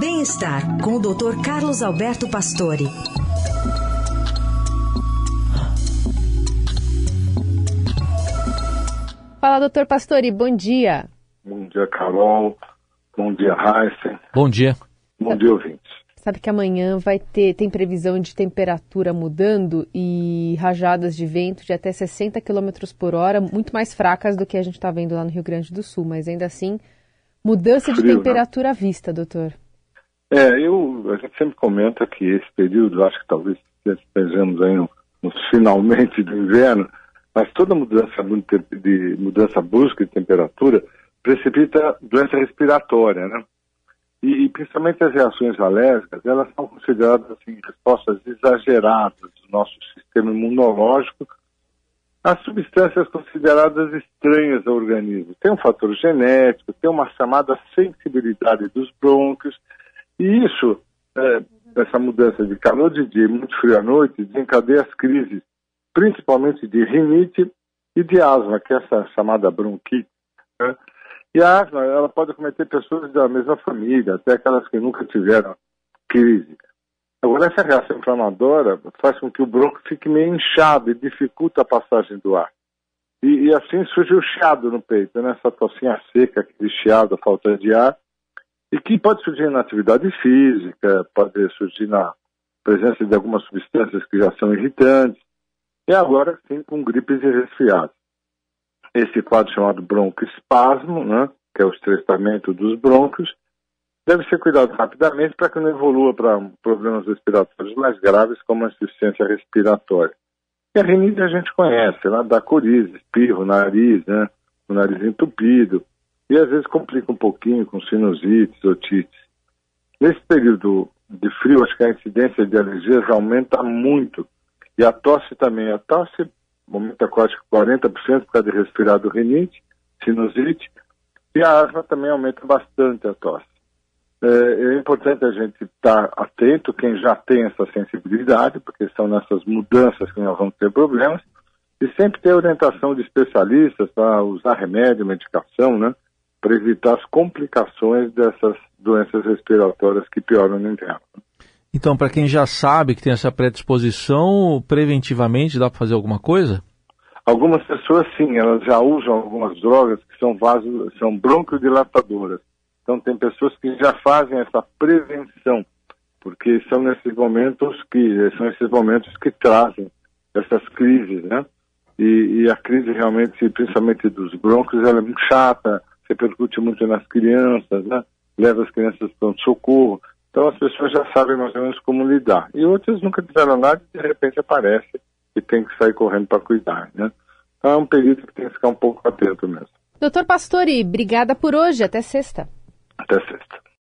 Bem-estar com o Dr. Carlos Alberto Pastore. Fala, doutor Pastore, bom dia. Bom dia, Carol. Bom dia, Heisen. Bom dia. Bom dia, ouvintes. Sabe que amanhã vai ter, tem previsão de temperatura mudando e rajadas de vento de até 60 km por hora, muito mais fracas do que a gente está vendo lá no Rio Grande do Sul, mas ainda assim, mudança Frio, de né? temperatura à vista, doutor. É, eu, a gente sempre comenta que esse período, acho que talvez estejamos aí no, no finalmente do inverno, mas toda mudança de, mudança brusca de temperatura precipita doença respiratória, né? E, e, principalmente as reações alérgicas, elas são consideradas assim, respostas exageradas do nosso sistema imunológico às substâncias consideradas estranhas ao organismo. Tem um fator genético, tem uma chamada sensibilidade dos brônquios, e isso, é, essa mudança de calor de dia e muito frio à noite, desencadeia as crises, principalmente de rinite e de asma, que é essa chamada bronquite. Né? E a asma, ela pode acometer pessoas da mesma família, até aquelas que nunca tiveram crise. Agora, essa reação inflamatória faz com que o bronco fique meio inchado e dificulta a passagem do ar. E, e assim surge o chiado no peito, né? essa tossinha seca, aquele chiado, a falta de ar, e que pode surgir na atividade física, pode surgir na presença de algumas substâncias que já são irritantes, e agora sim com gripes e resfriados esse quadro chamado broncoespasmo, né, que é o estreitamento dos brônquios, deve ser cuidado rapidamente para que não evolua para problemas respiratórios mais graves, como a insuficiência respiratória. E a rinite a gente conhece, ela dá coriza, espirro, nariz, né, o nariz entupido, e às vezes complica um pouquinho com sinusites, otites. Nesse período de frio, acho que a incidência de alergias aumenta muito, e a tosse também. A tosse aumenta quase 40% por causa de resfriado rinite, sinusite, e a asma também aumenta bastante a tosse. É, é importante a gente estar atento, quem já tem essa sensibilidade, porque são nessas mudanças que nós vamos ter problemas, e sempre ter orientação de especialistas para usar remédio, medicação, né, para evitar as complicações dessas doenças respiratórias que pioram no inverno. Então, para quem já sabe que tem essa predisposição, preventivamente dá para fazer alguma coisa? Algumas pessoas sim, elas já usam algumas drogas que são vasos, são broncodilatadoras. Então tem pessoas que já fazem essa prevenção, porque são nesses momentos que são esses momentos que trazem essas crises, né? E, e a crise realmente, principalmente dos brônquios, ela é muito chata, repercute muito nas crianças, né? Leva as crianças para o socorro. Então as pessoas já sabem mais ou menos como lidar. E outras nunca tiveram nada e de repente aparece e tem que sair correndo para cuidar, né? Então é um período que tem que ficar um pouco atento mesmo. Doutor Pastore, obrigada por hoje. Até sexta. Até sexta.